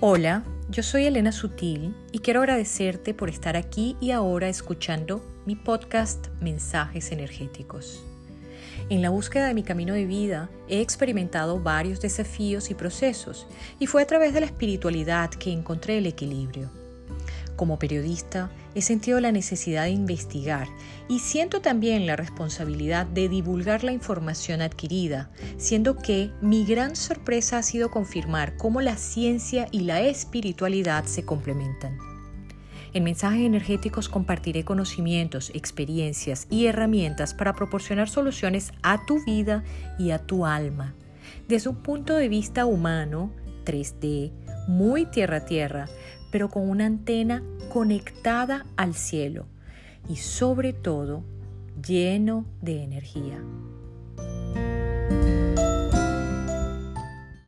Hola, yo soy Elena Sutil y quiero agradecerte por estar aquí y ahora escuchando mi podcast Mensajes Energéticos. En la búsqueda de mi camino de vida he experimentado varios desafíos y procesos y fue a través de la espiritualidad que encontré el equilibrio. Como periodista, he sentido la necesidad de investigar y siento también la responsabilidad de divulgar la información adquirida, siendo que mi gran sorpresa ha sido confirmar cómo la ciencia y la espiritualidad se complementan. En mensajes energéticos compartiré conocimientos, experiencias y herramientas para proporcionar soluciones a tu vida y a tu alma. Desde un punto de vista humano, 3D, muy tierra a tierra, pero con una antena conectada al cielo y sobre todo lleno de energía.